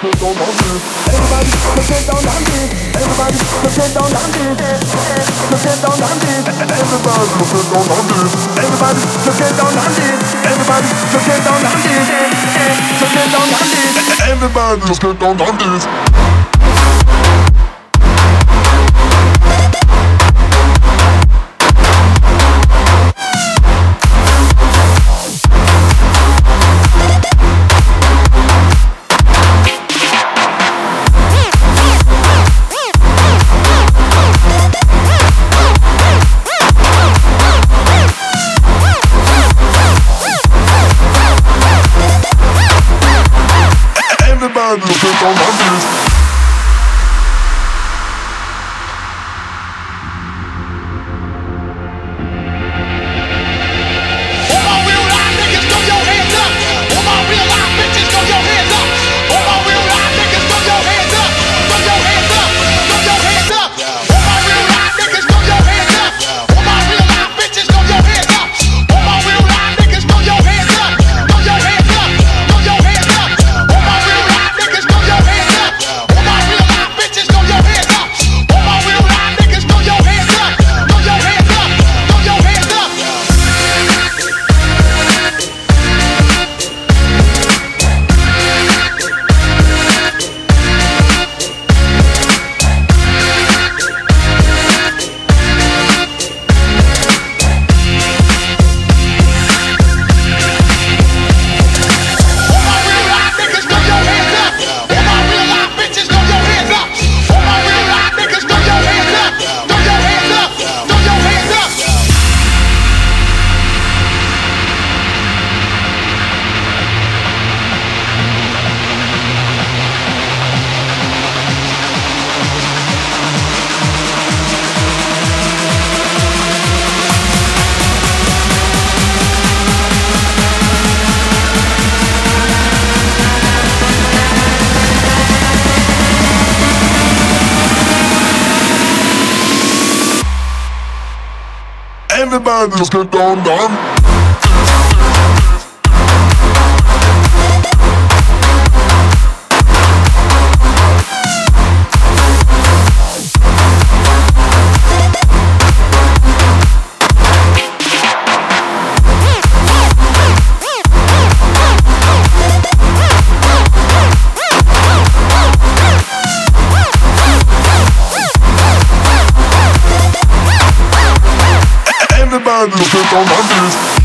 get down on this. Everybody, let's get down on this. Everybody, let's get down on this. Let's get down on this. Everybody, let's get down on this. Everybody, let's get down on this. Everybody, let's get down on this. Let's get down on this. Everybody, let's get down on this. on my knees. Everybody just get down, down. I've been on my knees.